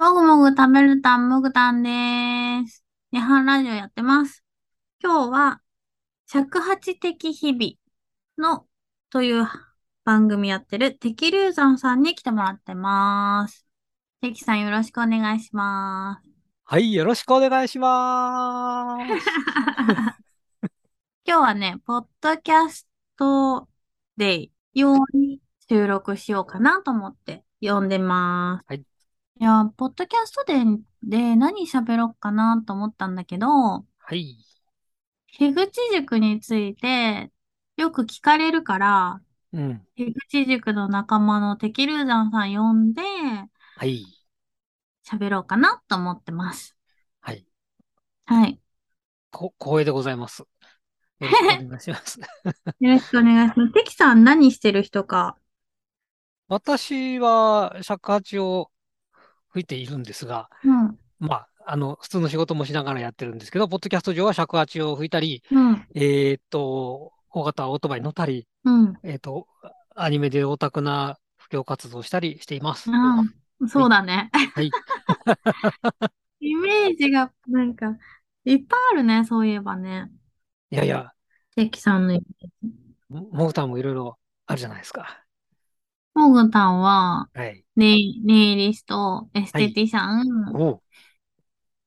もぐもぐ食べるたんもぐたんです。日本ラジオやってます。今日は、尺八的日々のという番組やってる敵流山さんに来てもらってます。敵さんよろしくお願いします。はい、よろしくお願いします。今日はね、ポッドキャストで用に収録しようかなと思って呼んでます。はい。いや、ポッドキャストで、で何喋ろうかなと思ったんだけど、はい。樋口塾についてよく聞かれるから、うん。樋口塾の仲間のテキルーザンさん呼んで、はい。喋ろうかなと思ってます。はい。はい。こ、光栄でございます。よろしくお願いします。よろしくお願いします。テキさん何してる人か。私は尺八を吹いているんですが、うん、まあ、あの、普通の仕事もしながらやってるんですけど、ポッドキャスト上は尺八を吹いたり、うん、えっと、大型オートバイ乗ったり、うん、えっと、アニメでオタクな布教活動をしたりしています。そうだね。はい。イメージが、なんか、いっぱいあるね、そういえばね。いやいや。関さんのイメージ。モグタンもいろいろあるじゃないですか。モグタンは、はい。ネイネイリスト、エステティシャン、お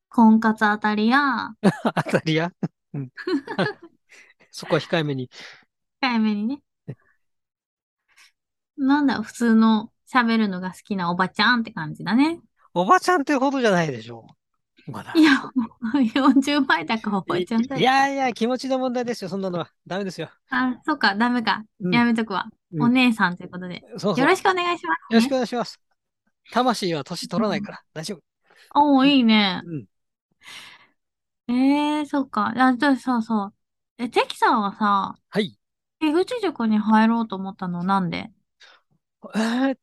婚活あたりや、当たりや。うん。そこは控えめに。控えめにね。なんだ、普通の喋るのが好きなおばちゃんって感じだね。おばちゃんってほどじゃないでしょう。まだ。いや、40倍だかおばちゃんだいやいや、気持ちの問題ですよ、そんなのは。ダメですよ。あ、そっか、ダメか。うんやめとくわ。お姉さんということで。そうそう。よろしくお願いします、よろしくお願いします。魂は年取らないから、大丈夫。おお、いいね。うん。ええー、そっか。あ、じゃあ、そうそう。え、テキさんはさ、はい。樋口塾に入ろうと思ったのなんで？えー、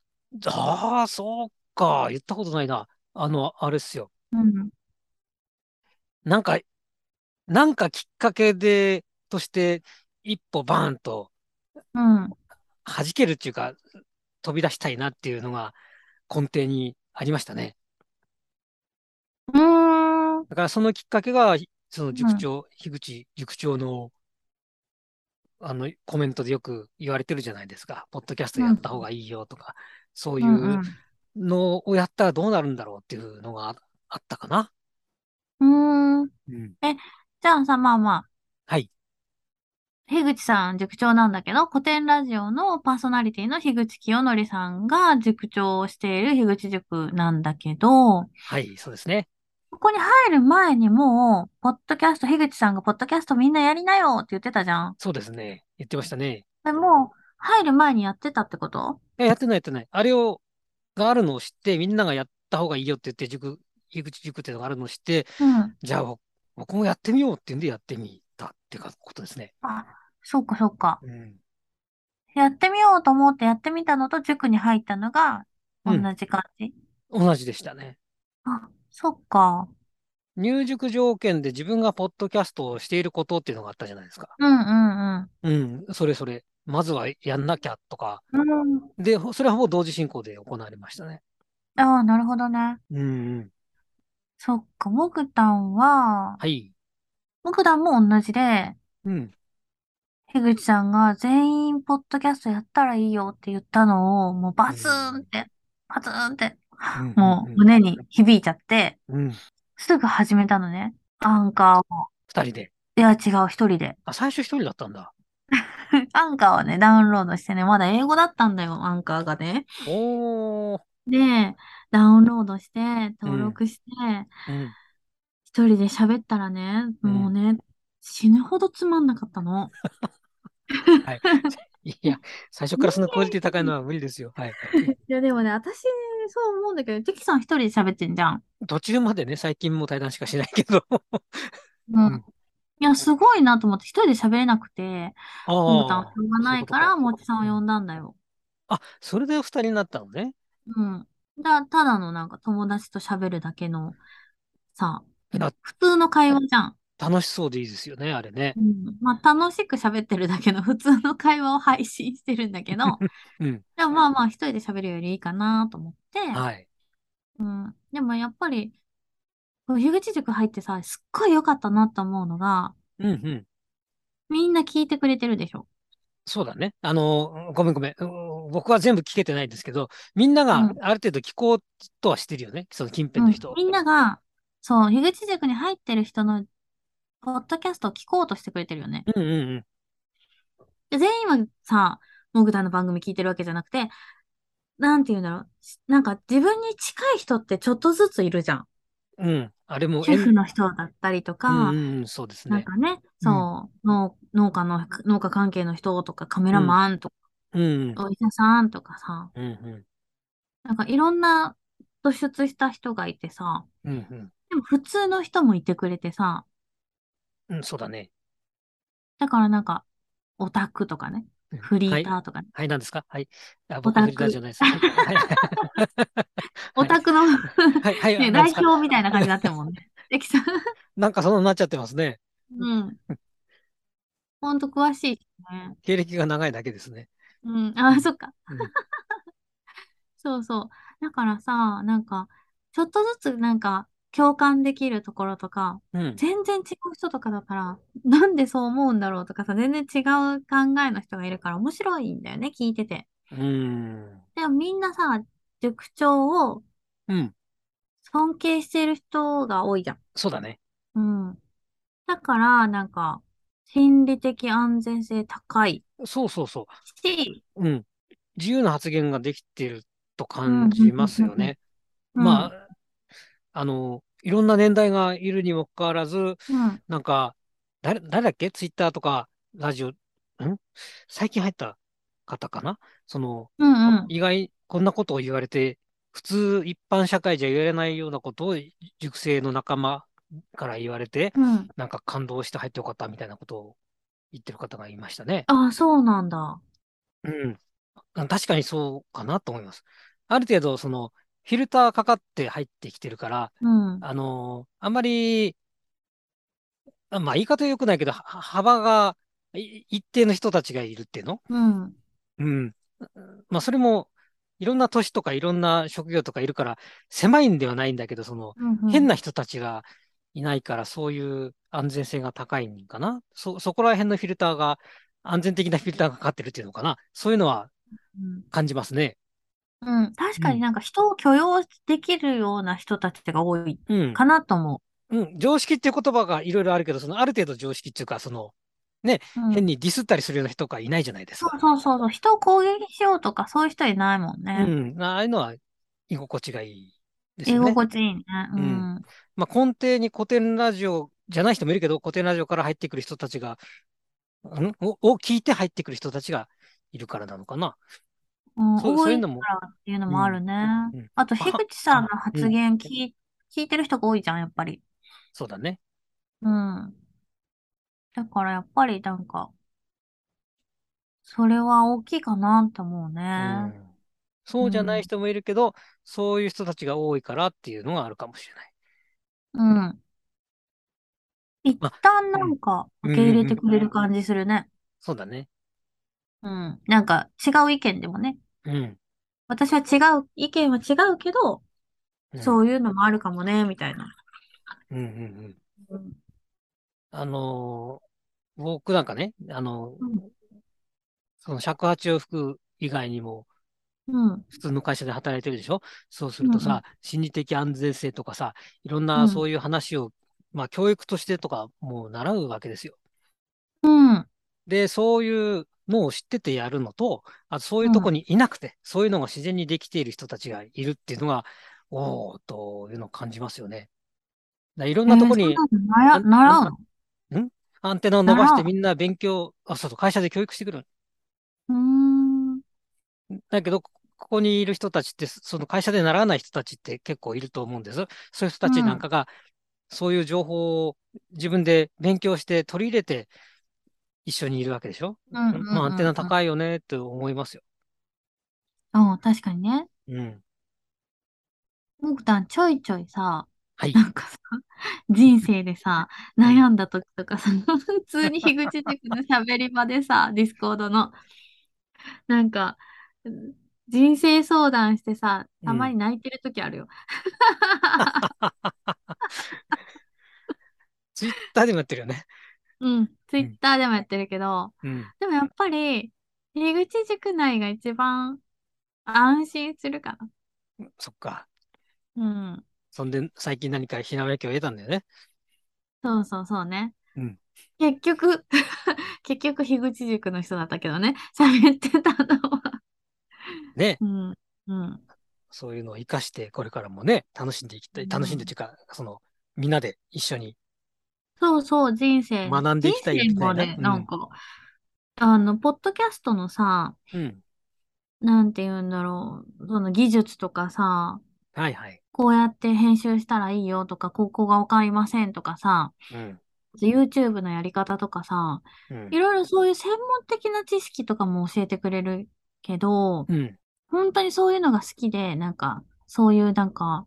ああ、そうか。言ったことないな。あの、あれっすよ。うん。なんか、なんかきっかけで、として、一歩バーンと、うん。弾けるっていうか、飛び出したいなっていうのが根底にありましたね。うーん。だからそのきっかけが、その塾長、樋口塾長の、あの、コメントでよく言われてるじゃないですか。ポッドキャストやった方がいいよとか、そういうのをやったらどうなるんだろうっていうのがあったかな。うーん。うん。え、じゃあさ、まあまあ、はい。樋口さん塾長なんだけど、古典ラジオのパーソナリティの樋口清則さんが塾長をしている樋口塾なんだけど、はい、そうですね。ここに入る前にもう、ポッドキャスト、樋口さんがポッドキャストみんなやりなよって言ってたじゃん。そうですね。言ってましたね。でも、入る前にやってたってこと？え、やってないやってない。あれを、があるのを知って、みんながやった方がいいよって言って、塾、樋口塾っていうのがあるのを知って、うん。じゃあ、僕もやってみようって言うんでやってみたってことですね。あ、そっかそっか。うん。やってみようと思ってやってみたのと塾に入ったのが同じ感じ、うん、同じでしたね。あ、そっか。入塾条件で自分がポッドキャストをしていることっていうのがあったじゃないですか。うんうんうん。うん、それそれ。まずはやんなきゃとか。うん。で、それはほぼ同時進行で行われましたね。ああ、なるほどね。うん、うん。そっか、モグタンは、はい。モグタンも同じで、うん。樋口さんが全員ポッドキャストやったらいいよって言ったのを、もうバツーンって、バツーンって、もう胸に響いちゃって、すぐ始めたのね。アンカーを。二人で。いや、違う、一人で。あ、最初一人だったんだ。アンカーはね、ダウンロードしてね、まだ英語だったんだよ、アンカーがね。おー。で、ダウンロードして、登録して、一人で喋ったらね、もうね、死ぬほどつまんなかったの。はい。いや、最初からそのクオリティ高いのは無理ですよ。はい。いや、でもね、私、そう思うんだけど、テキさん一人で喋ってんじゃん。途中までね、最近も対談しかしないけど。うん。いや、すごいなと思って、一人で喋れなくて、ああ。しょうがないから、もちさんを呼んだんだよ。あ、それで二人になったのね。うん。だ、ただのなんか友達と喋るだけの、さ、普通の会話じゃん。楽しそうでいいですよね、あれね。うん。まあ、楽しく喋ってるだけの普通の会話を配信してるんだけど、うん。でもまあまあ、一人で喋るよりいいかなと思って、はい。うん。でもやっぱり、樋口塾入ってさ、すっごい良かったなと思うのが、うんうん。みんな聞いてくれてるでしょ。そうだね。あの、ごめんごめん。僕は全部聞けてないですけど、みんながある程度聞こうとはしてるよね。その近辺の人、うん、みんなが、そう、樋口塾に入ってる人のポッドキャストを聞こうとしてくれてるよね。うんうんうん。で全員はさ、モグタの番組聞いてるわけじゃなくて、なんて言うんだろう。なんか自分に近い人ってちょっとずついるじゃん。うん。あれも。主婦の人だったりとか、うんうん、そうですね。なんかね、そう、農農家の、農家関係の人とか、カメラマンとか、うん、お医者さんとかさ、うんうん、なんかいろんな突出した人がいてさ、うんうん、でも普通の人もいてくれてさ、うん、そうだね。だからなんか、オタクとかね、フリーターとかね。はい、何ですか？はい。あ僕フリーターじゃないです。オタクのはい、はい、代表みたいな感じになってるもんね。なんかそんなになっちゃってますね。うん。ほんと詳しいね。経歴が長いだけですね。うん。あ、そっか。うん、そうそう。だからさ、なんか、ちょっとずつなんか、共感できるところとか、うん、全然違う人とかだから、なんでそう思うんだろうとかさ、全然違う考えの人がいるから面白いんだよね、聞いてて。うん。でもみんなさ、塾長を尊敬している人が多いじゃん。そうだね。うん。だから、なんか、心理的安全性高い。そうそうそう。し、うん。自由な発言ができてると感じますよね。まあ、あの、いろんな年代がいるにもかかわらず、うん、なんか、誰、誰だっけ？ツイッターとか、ラジオ、ん？最近入った方かな？その、うんうん、意外、こんなことを言われて、普通一般社会じゃ言われないようなことを塾生の仲間から言われて、うん、なんか感動して入ってよかったみたいなことを言ってる方がいましたね。ああ、そうなんだ。うん。確かにそうかなと思います。ある程度、その、フィルターかかって入ってきてるから、うん、あの、あんまり、まあ言い方良くないけど、幅が一定の人たちがいるっていうの？うん。うん。まあそれも、いろんな年とかいろんな職業とかいるから、狭いんではないんだけど、その、うんうん、変な人たちがいないから、そういう安全性が高いんかな？そ、そこら辺のフィルターが、安全的なフィルターがかかってるっていうのかな？そういうのは感じますね。うん、確かになんか人を許容できるような人たちが多いかなと思う。うん、常識っていう言葉がいろいろあるけど、そのある程度常識っていうか、その、ね、うん、変にディスったりするような人がいないじゃないですか。そうそうそう。人を攻撃しようとか、そういう人いないもんね。うん。ああいうのは居心地がいいですよね。居心地いいね。うん。うん、まあ、根底に古典ラジオじゃない人もいるけど、古典ラジオから入ってくる人たちが、ん？を聞いて入ってくる人たちがいるからなのかな。うん、そういうのも。っていうのもあるね。うんうん、あと、樋口さんの発言聞い,、聞いてる人が多いじゃん、やっぱり。そうだね。うん。だからやっぱりなんか、それは大きいかなって思うね。うん、そうじゃない人もいるけど、そういう人たちが多いからっていうのがあるかもしれない。うん。一旦なんか受け入れてくれる感じするね。そうだね。うん。なんか違う意見でもね。うん。私は違う、意見は違うけど、うんそういうのもあるかもね、みたいな。うんうんうん。あのー僕なんかね、あの、うん。その尺八を吹く以外にも、うん。普通の会社で働いてるでしょ？そうするとさ、心理的安全性とかさ、いろんなそういう話を、まあ教育としてとかもう習うわけですよ。うん。で、そういうのを知っててやるのと、あとそういうとこにいなくて、そういうのが自然にできている人たちがいるっていうのが、おーというのを感じますよね。いろんなとこに、習うの？んアンテナを伸ばしてみんな勉強、あ、そうそう、会社で教育してくる。うん。だけど、ここにいる人たちって、その会社で習わない人たちって結構いると思うんです。そういう人たちなんかが、そういう情報を自分で勉強して取り入れて、一緒にいるわけでしょ、うんうんうんうん、まあ、アンテナ高いよねって思いますよ。うん、確かにね。うん。もくたん、ちょいちょいさ、はい。なんかさ、人生でさ、悩んだ時とかさ、普通に樋口塾の喋り場でさ、 Discord の、なんか、人生相談してさ、たまうん。に泣いてる時あるよ。ツイッターでもやってるよね。うん。ツイッうん。ターでもやってるけど、うん。でもやっぱり、樋口塾内が一番安心するかそっか。な。うん。そんで、最近何かひらめきを得たんだよね。そうそうそうね。うん。結局 結局、樋口塾の人だったけどね。喋ってたのは。ね。うん。うん。そういうのを活かして、これからもね、楽しんでいきたい。楽しんでっていうか、その、みんなで一緒にそうそう、人生、人学んでいきたい生みたいな？もね、うん。なんか、あの、ポッドキャストのさ、うん。なんて言うんだろう、その技術とかさ、はいはい。こうやって編集したらいいよとか、ここがわかりませんとかさ、うん。YouTube のやり方とかさ、うん。いろいろそういう専門的な知識とかも教えてくれるけど、うん。本当にそういうのが好きで、なんか、そういうなんか、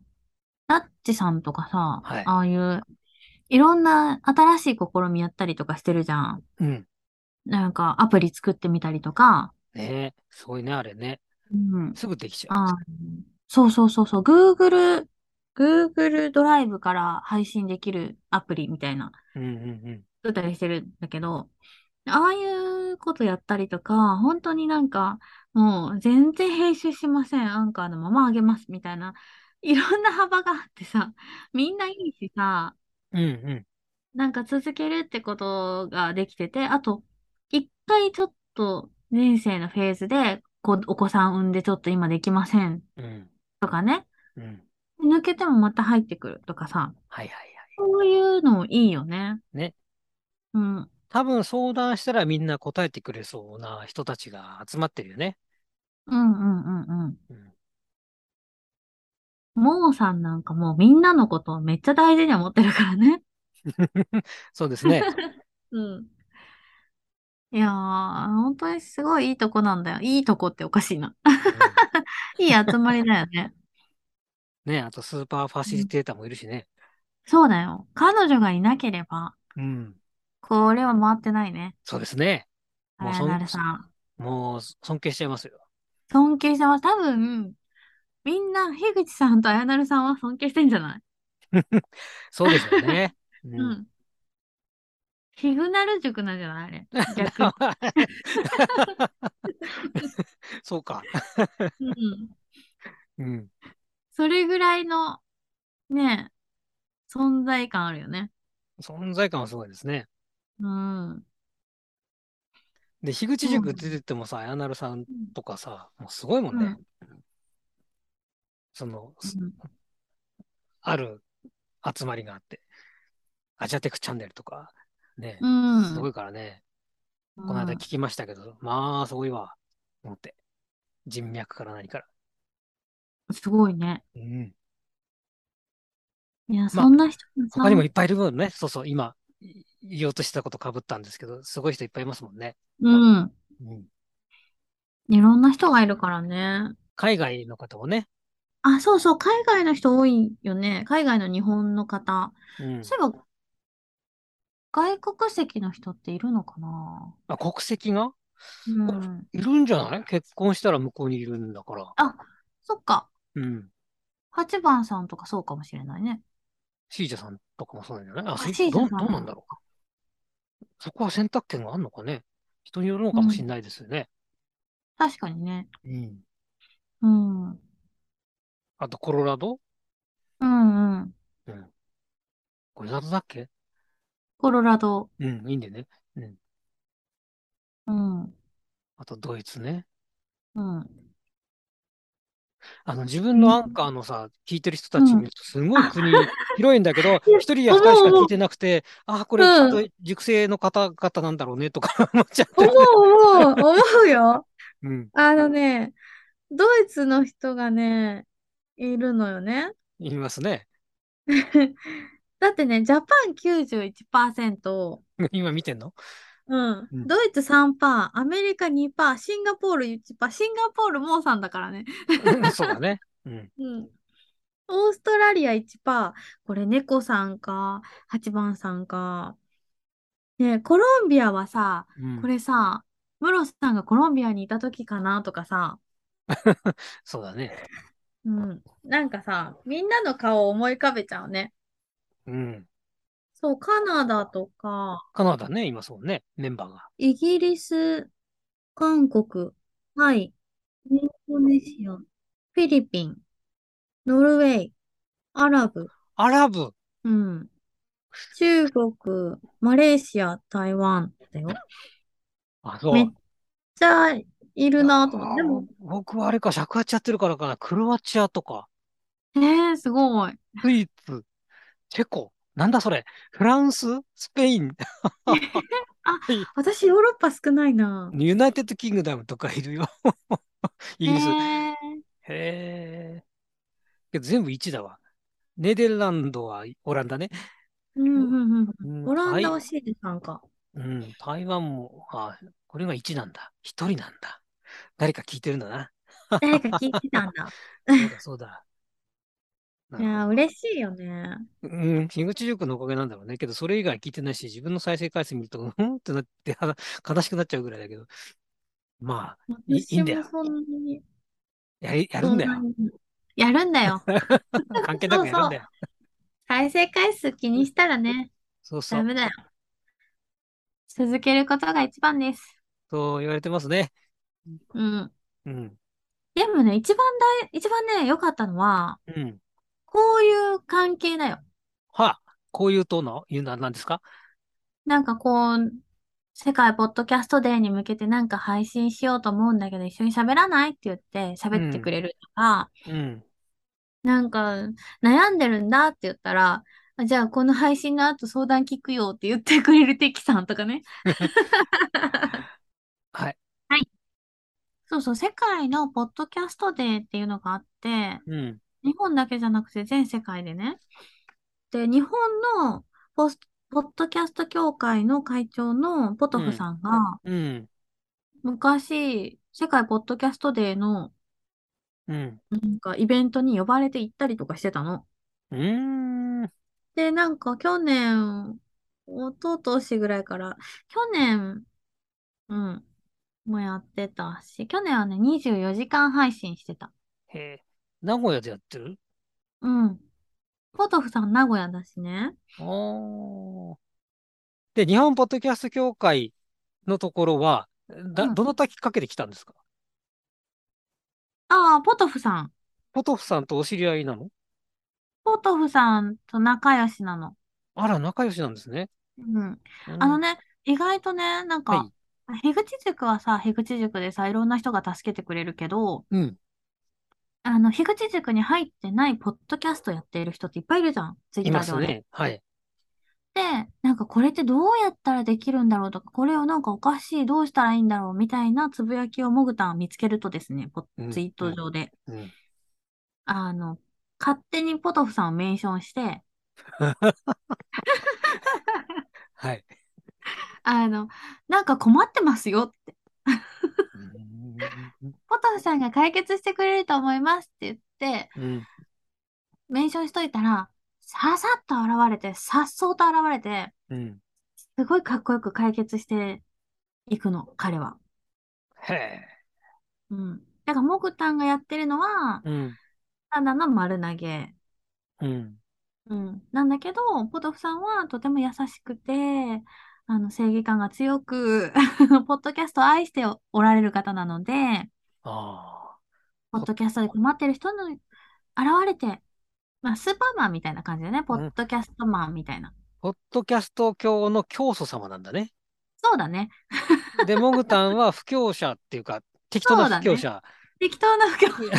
ナッチさんとかさ、はい。ああいう、いろんな新しい試みやったりとかしてるじゃん。うん。なんか、アプリ作ってみたりとか、ねえ。すごいね、あれね。うん。すぐできちゃう。あーそうそうそうそう、Google、Google ドライブから配信できるアプリみたいな、うんうん作ったりしてるんだけど、ああいうことやったりとか、本当になんか、もう全然編集しません。アンカーのままあげます。みたいな。いろんな幅があってさ、みんないいしさ、うん。うんうん。なんか続けるってことができてて、あと、一回ちょっと人生のフェーズで、こう、お子さん産んでちょっと今できませんうん。とかね、うん。抜けてもまた入ってくるとかさ、はいはいはい。そういうのいいよね。ね。うん。多分相談したらみんな答えてくれそうな人たちが集まってるよね。うんうんうんうん。うん。ももさんなんかもうみんなのことをめっちゃ大事に思ってるからね。そうですね。うん。いやー、本当にすごいいいとこなんだよ。いいとこっておかしいな。うん。いい集まりだよね。ね、あとスーパーファシリテーターもいるしね。そうだよ。彼女がいなければ、うん。これは回ってないね。そうですね。もうさん。もう尊敬しちゃいますよ。尊敬してます。多分、みんな、樋口さんとあやなるさんは尊敬してんじゃない？そうですよね。う。うんん。ヒグナル塾なんじゃない？あれ。逆に。そうか。うん。うん。それぐらいの、ね、存在感あるよね。存在感はすごいですね。うん。で、樋口塾出てってもさ、あやなるさんとかさ、もうすごいもんね。その、すうんある集まりがあって、アジャテクチャンネルとか、ね、うん。すごいからね、ここの間聞きましたけど、まあ、すごいわ、思って。人脈から何から。すごいね。うん。いや、まあそんな人他にもいっぱいいるもんね。そうそう、今、い言おうとしてたことかぶったんですけど、すごい人いっぱいいますもんね。うん。うん。いろんな人がいるからね。海外の方もね。あ、そうそう、海外の人多いよね。海外の日本の方。うん。そういえば、外国籍の人っているのかな？あ、国籍が？うん。いるんじゃない？結婚したら向こうにいるんだから。あ、そっか。うん。8番さんとかそうかもしれないね。シージャさんとかもそうなんじゃない？あ、あそどうシージャさんどうなんだろう。そこは選択権があるのかね？人によるのかもしれないですよね。確かにね。うん。うん。うんあと、コロラド？うん。うん。コロラドだっけ？コロラド。うん、いいんだよね。うん。うん。あと、ドイツね。うん。あの、自分のアンカーのさ、聞いてる人たち見ると、すごい国広いんだけど、一人や二人しか聞いてなくて、あ、これきっと熟成の方々なんだろうね、とか 思っちゃって思う、思う、思うよ。うん。あのね、ドイツの人がね、いるのよね。言いますね。だってね、ジャパン91%、今見てんの？うんうんドイツ3%、アメリカ2%、シンガポール1%、シンガポールモーさんだからね。そうだね。うん。うん。オーストラリア1%、これ猫さんか、8番さんか。ねコロンビアはさ、うんこれさ、ムロさんがコロンビアにいた時かなとかさ、そうだね。うん。なんかさ、みんなの顔を思い浮かべちゃうね。うん。そう、カナダとか、カナダね、今そうね、メンバーが。イギリス、韓国、タイ、インドネシア、フィリピン、ノルウェー、アラブ、アラブうん。中国、マレーシア、台湾だよ。あ、そめっう。ちゃいるなと思って。でも、僕はあれか、尺八やってるからかな。クロアチアとか、えー、すごい。スイス、チェコ。なんだそれ。フランス？スペイン？あ、私ヨーロッパ少ないな。 United Kingdom とかいるよ。イギリス。へええ。けど全部1だわ。ネデランドはオランダね。ー、うんうんうん。うんオランダははいシールさんか。うん、台湾も、あ、これが1なんだ。1人なんだ。誰か聞いてるんだな。誰か聞いてたんだ。そうだ、そうだ。いやー、嬉しいよね。うん、樋口塾のおかげなんだろうね。けど、それ以外聞いてないし、自分の再生回数見ると、うんってなって、は悲しくなっちゃうぐらいだけど。まあ、いいんだよやり、やるんだよやるんだよ。関係なくやるんだよ。再生回数気にしたらね、そうそう。ダメだよ。続けることが一番です。そう言われてますね。うん。うん。でもね、一番大、一番ね、良かったのは、うん。こういう関係だよ。はあ、こういうとの、いうのは何ですか？なんかこう、世界ポッドキャストデーに向けてなんか配信しようと思うんだけど、一緒に喋らない？って言って喋ってくれるとか、うん。なんか悩んでるんだって言ったら、あじゃあこの配信の後相談聞くよって言ってくれるテキさんとかね。はい。そうそう、世界のポッドキャストデーっていうのがあって、うん。日本だけじゃなくて全世界でね。で、日本のポスポッドキャスト協会の会長のポトフさんが、うん。昔、世界ポッドキャストデーのうん。なんかイベントに呼ばれて行ったりとかしてたの。うーん。で、なんか去年、一昨年ぐらいから、去年、うん、もやってたし、去年はね、24時間配信してた。へえ。名古屋でやってる？うん。ポトフさん名古屋だしね。おー。で、日本ポッドキャスト協会のところは、だ、うんどのたきっかけで来たんですか？ああ、ポトフさん。ポトフさんとお知り合いなの？ポトフさんと仲良しなの。あら、仲良しなんですね。うん。うんあのね、意外とね、なんか、はい。樋口塾はさ、樋口塾でさ、いろんな人が助けてくれるけど、うん。あの、樋口塾に入ってないポッドキャストやっている人っていっぱいいるじゃん。ツイいッター上で。ますね。はい。で、なんかこれってどうやったらできるんだろうとか、これをなんかおかしい、どうしたらいいんだろうみたいなつぶやきをもぐたん見つけるとですね、ポうんツイート上で、うん。あの、勝手にポトフさんをメンションして、はい。あの、なんか困ってますよって、うんポトフさんが解決してくれると思いますって言って、うん。メンションしといたら、ささっと現れて、さっそうと現れて、うん。すごいかっこよく解決していくの、彼は。へえ。うん。だから、もぐたんがやってるのは、うん。ただの丸投げ。うん。うん。なんだけど、ポトフさんはとても優しくて、あの、正義感が強く、ポッドキャストを愛しておられる方なので、あポッドキャストで困ってる人の現れて、まあ、スーパーマンみたいな感じでね、ポッドキャストマンみたいな。あ。ポッドキャスト教の教祖様なんだね。そうだね。で、モグタンは布教者っていうか、適当な布教者。適当な不況、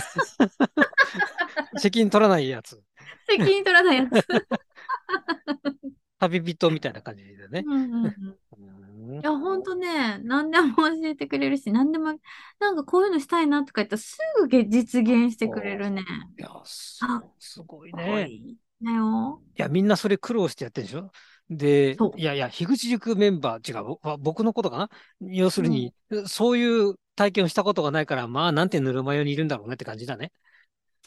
責任取らないやつ。責任取らないやつ。旅人みたいな感じでね。うんうんうんうん いや、ほんとね、何でも教えてくれるし、何でも、なんかこういうのしたいなとか言ったらすぐげ実現してくれるね。いや、すごいね。いいだよ。いや、みんなそれ苦労してやってるでしょ？でいやいや、樋口塾メンバー、違う、ぼ僕のことかな？要するに、そういう体験をしたことがないから、まあ、なんてぬるま湯にいるんだろうねって感じだね。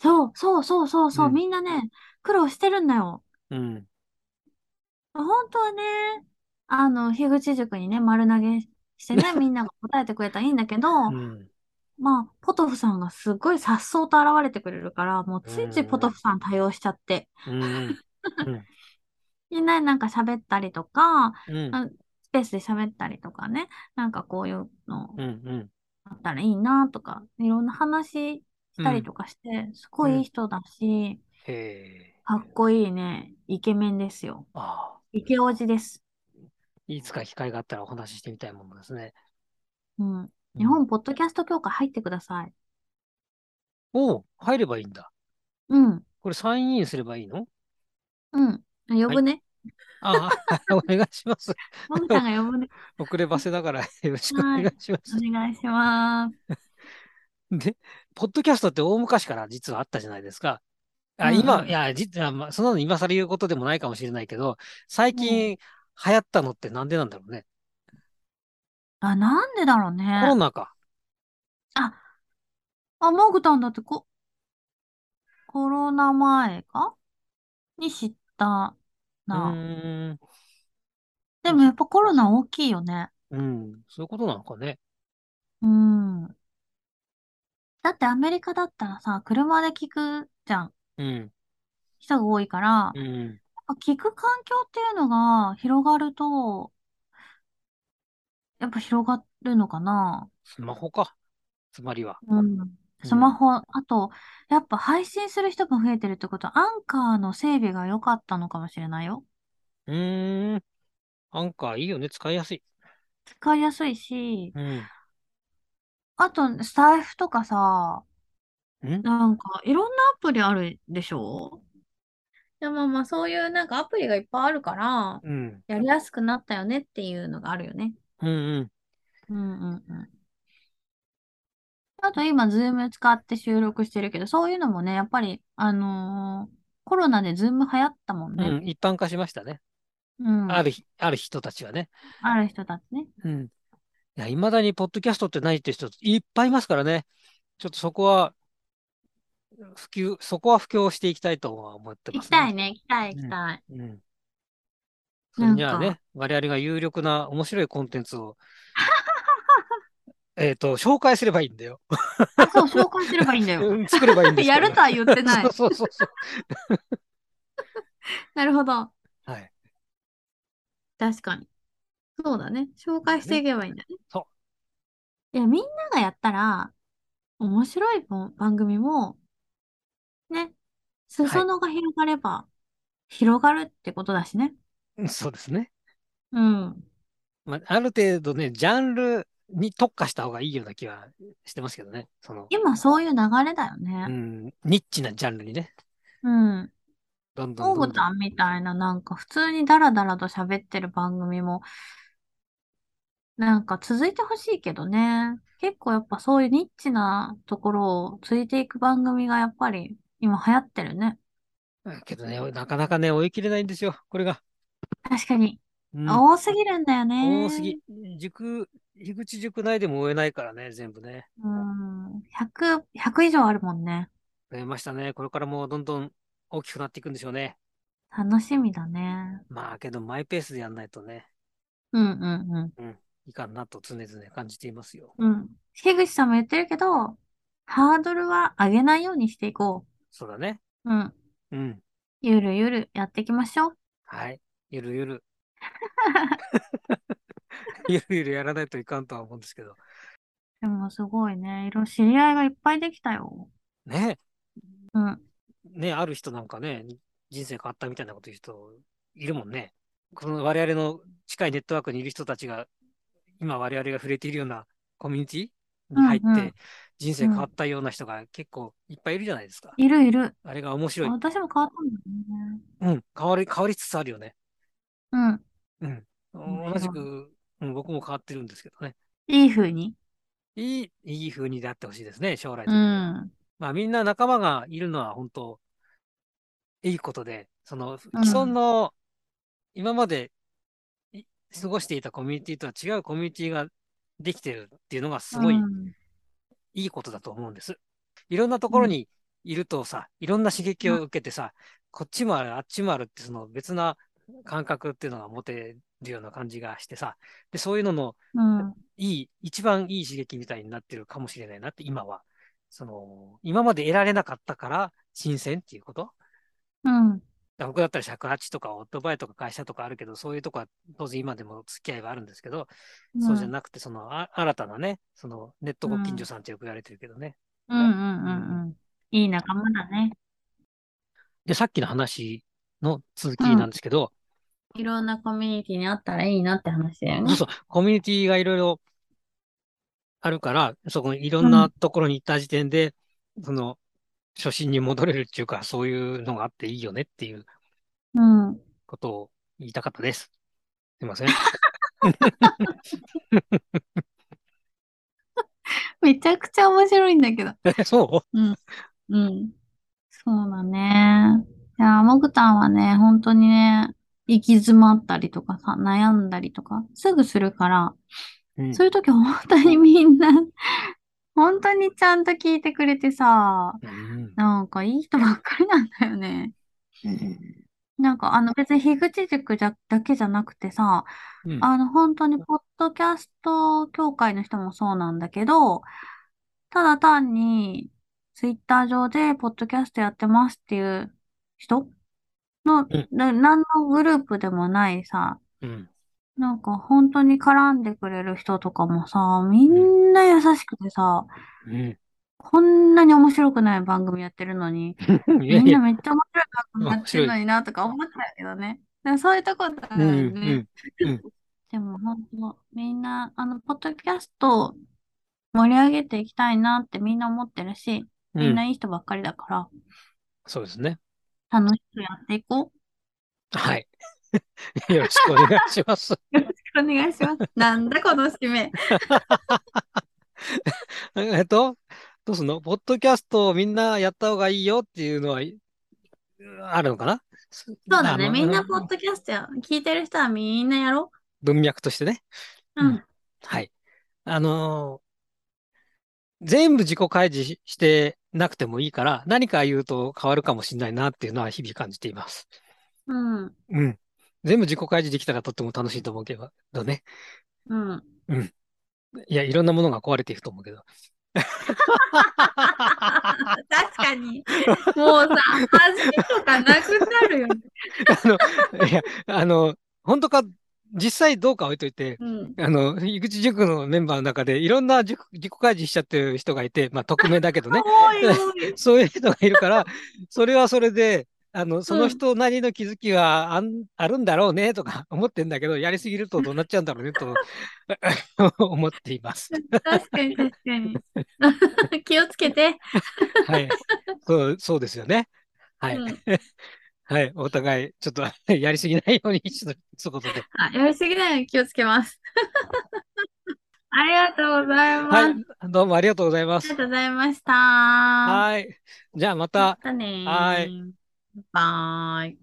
そう、そうそうそうそう、うんみんなね、苦労してるんだよ。うん。本当はね、あの、樋口塾にね、丸投げしてね、みんなが答えてくれたらいいんだけど、うん。まあ、ポトフさんがすごい颯爽と現れてくれるから、もうついついポトフさん対応しちゃって、うん。うん。みんなでなんか喋ったりとか、うん。あスペースで喋ったりとかね、なんかこういうのうん。うん。あったらいいなとか、いろんな話したりとかして、すごいいい人だし、へえ。かっこいいね、イケメンですよ。ああ。イケオジです。いつか機会があったらお話ししてみたいものですね。うん。うん日本ポッドキャスト協会入ってください。おう入ればいいんだ。うん。これサインインすればいいの？うん。呼ぶね。ああ、お願いします。もぐちゃんが呼ぶね。遅ればせだからよろしくお願いします。お願いします。で、ポッドキャストって大昔から実はあったじゃないですか。あ、うんうん今、いや、実は、まあ、そんなの今更言うことでもないかもしれないけど、最近流行ったのってなんでなんだろうね？あ、なんでだろうね。コロナか。あ、もぐたんだってこ、コロナ前か？に知ったうな。ーん。でもやっぱコロナ大きいよね。うん。そういうことなのかね。うん。だってアメリカだったらさ、車で聞くじゃん。うん。人が多いから、やっうん。ぱ聞く環境っていうのが広がると、やっぱ広がるのかな。スマホか。つまりは。うん。スマホ、あと、やっぱ配信する人が増えてるってことは、アンカーの整備が良かったのかもしれないよ。うーん。アンカーいいよね。使いやすい。使いやすいし、うん。あと、スタエフとかさ、んなんか、いろんなアプリあるでしょ？でもまあ、そういうなんかアプリがいっぱいあるから、うん。やりやすくなったよねっていうのがあるよね。うんうん。うんうんうん。あと今、 Zoom 使って収録してるけど、そういうのもね、やっぱり、あのーコロナでズーム流行ったもんね。うん。一般化しましたね。うん。あるひ、ある人たちはね。ある人たちね。うん。いや、未だにポッドキャストってないって人いっぱいいますからね。ちょっとそこは、普及、そこは布教していきたいとは思って行ますきたいね、行きたい、行きたい。うん。それにはなんね、我々が有力な面白いコンテンツを、えっと、紹介すればいいんだよ。あ、そう、紹介すればいいんだよ。うん作ればいいんです やるとは言ってない そう。そうそう。なるほど。はい。確かに。そうだね。紹介していけばいいんだね。そいや、みんながやったら、面白いも番組も、ね、裾野が広がれば、広がるってことだしね。うんそうですね。うん。まあ、ある程度ね、ジャンルに特化した方がいいような気はしてますけどね。その、今そういう流れだようね。ん、ニッチなジャンルにね。うん。どんどんどんどん。グタンみたいな、なんか普通にダラダラと喋ってる番組も、なんか続いてほしいけどね。結構やっぱそういうニッチなところをついていく番組がやっぱり今流行ってるね。けどね、なかなかね、追い切れないんですよ、これが。確かに。うん多すぎるんだよね。多すぎ。塾、樋口塾内でも追えないからね、全部ね。うん。100、100以上あるもんね。増えましたね。これからもうどんどん大きくなっていくんでしょうね。楽しみだね。まあ、けどマイペースでやんないとね、うんうんうん。いかんなと常々感じていますよ。うん。樋口さんも言ってるけど、ハードルは上げないようにしていこそうだね。う。うん。うん。ゆるゆるやっていきましょう。はい。ゆるゆる。ゆるゆるやらないといかんとは思うんですけど。でもすごいね。いろ、知り合いがいっぱいできたよ。ね。うん。ね、ある人なんかね、人生変わったみたいなこと言う人いるもんね。この我々の近いネットワークにいる人たちが、今我々が触れているようなコミュニティに入って、人生変わったような人が結構いっぱいいるじゃないですか。いるいる。あれが面白い。私も変わったんだよね。うん、変わり、変わりつつあるよね。うん。うん。同じく、うん、僕も変わってるんですけどね。いい風に？いい、いい風になってほしいですね、将来的うには。ん。まあみんな仲間がいるのは本当いいことで、そのうん既存の今までい過ごしていたコミュニティとは違うコミュニティができてるっていうのがすごいうんいいことだと思うんです。いろんなところにいるとさ、いろんな刺激を受けてさ、こっちもある、あっちもあるってその別な感覚っていうのが持てるような感じがしてさ、で、そういうのの、うん。いい、一番いい刺激みたいになってるかもしれないなって、今は。その、今まで得られなかったから、新鮮っていうこと？うん。僕だったら尺八とかオートバイとか会社とかあるけど、そういうとこは当然今でも付き合いはあるんですけど、そうじゃなくて、そのあ新たなね、そのネットご近所さんってよく言われてるけどね。うんうんうんうん。いい仲間だね。で、さっきの話の続きなんですけど、いろんなコミュニティにあったらいいなって話だよね。そうそう、コミュニティがいろいろあるから、そこにいろんなところに行った時点で、その、初心に戻れるっていうか、そういうのがあっていいよねっていううん。ことを言いたかったです。すいません。めちゃくちゃ面白いんだけど。えそう？ん。うん。そうだね。いや、もぐたんはね、本当にね、行き詰まったりとかさ、悩んだりとか、すぐするから、う、うん、そういう時本当にみんな、本当にちゃんと聞いてくれてさ、うんなんかいい人ばっかりなんだよね。なんかあの別に樋口塾じゃだけじゃなくてさ、うん。あの本当にポッドキャスト協会の人もそうなんだけど、ただ単にツイッター上でポッドキャストやってますっていう人の、うん。な何のグループでもないさ、うん。なんか本当に絡んでくれる人とかもさ、みんな優しくてさ、うんこんなに面白くない番組やってるのに、いやみんいや、なめっちゃ面白い番組やってるのになとか思っちゃうけどね。でもそういうとこだうんよね。うんうんでも本当、みんな、あの、ポッドキャストを盛り上げていきたいなってみんな思ってるし、みんないい人ばっかりだから、そうですね。楽しくやっていこはい。よろしくお願いします。う。よろしくお願いします。なんだこの締め。えっと、どうすんのポッドキャストをみんなやった方がいいよっていうのは、いあるのかな？そそうだね。みんなポッドキャストや聞いてる人はみんなやろ文脈としてね。う。うん。はい。あのー全部自己開示ししてなくてもいいから、何か言うと変わるかもしれないなっていうのは日々感じています。うん。うん。全部自己開示できたらとっても楽しいと思うけどね。うん。いや、いろんなものが壊れていくと思うけど。確かに。もうさ、恥とかなくなるよね。あの、いや、あの、本当か、実際どうか置いといて、うん。あの、井口塾のメンバーの中でいろんな塾自己開示しちゃってる人がいて、まあ、匿名だけどね。そういう人がいるから、それはそれで、あの、その人なりの気づきはあん、あるんだろうね、とか 思ってんだけど、やりすぎるとどうなっちゃうんだろうね、と 思っています。確かに確かに。気をつけて。はい。そう、そうですよね。はい。うんはい。お互い、ちょっとやりすぎないようにしとことで。あ、やりすぎないように気をつけます。ありがとうございます。はい。どうもありがとうございますありが。とうございました。はい。じゃあままた、たねー。はい。バイ。